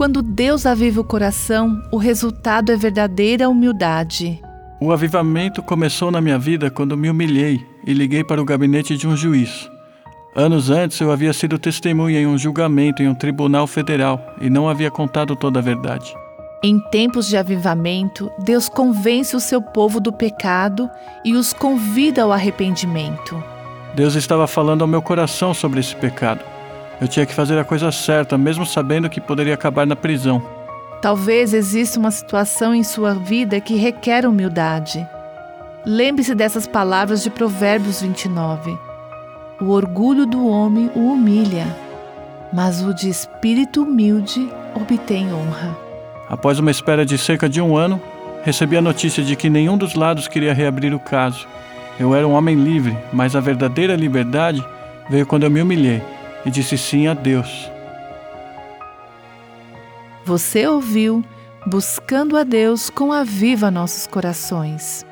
Quando Deus aviva o coração, o resultado é verdadeira humildade. O avivamento começou na minha vida quando me humilhei e liguei para o gabinete de um juiz. Anos antes eu havia sido testemunha em um julgamento em um tribunal federal e não havia contado toda a verdade. Em tempos de avivamento, Deus convence o seu povo do pecado e os convida ao arrependimento. Deus estava falando ao meu coração sobre esse pecado. Eu tinha que fazer a coisa certa, mesmo sabendo que poderia acabar na prisão. Talvez exista uma situação em sua vida que requer humildade. Lembre-se dessas palavras de Provérbios 29. O orgulho do homem o humilha, mas o de espírito humilde obtém honra. Após uma espera de cerca de um ano, recebi a notícia de que nenhum dos lados queria reabrir o caso. Eu era um homem livre, mas a verdadeira liberdade veio quando eu me humilhei e disse sim a Deus. Você ouviu Buscando a Deus com a Viva Nossos Corações.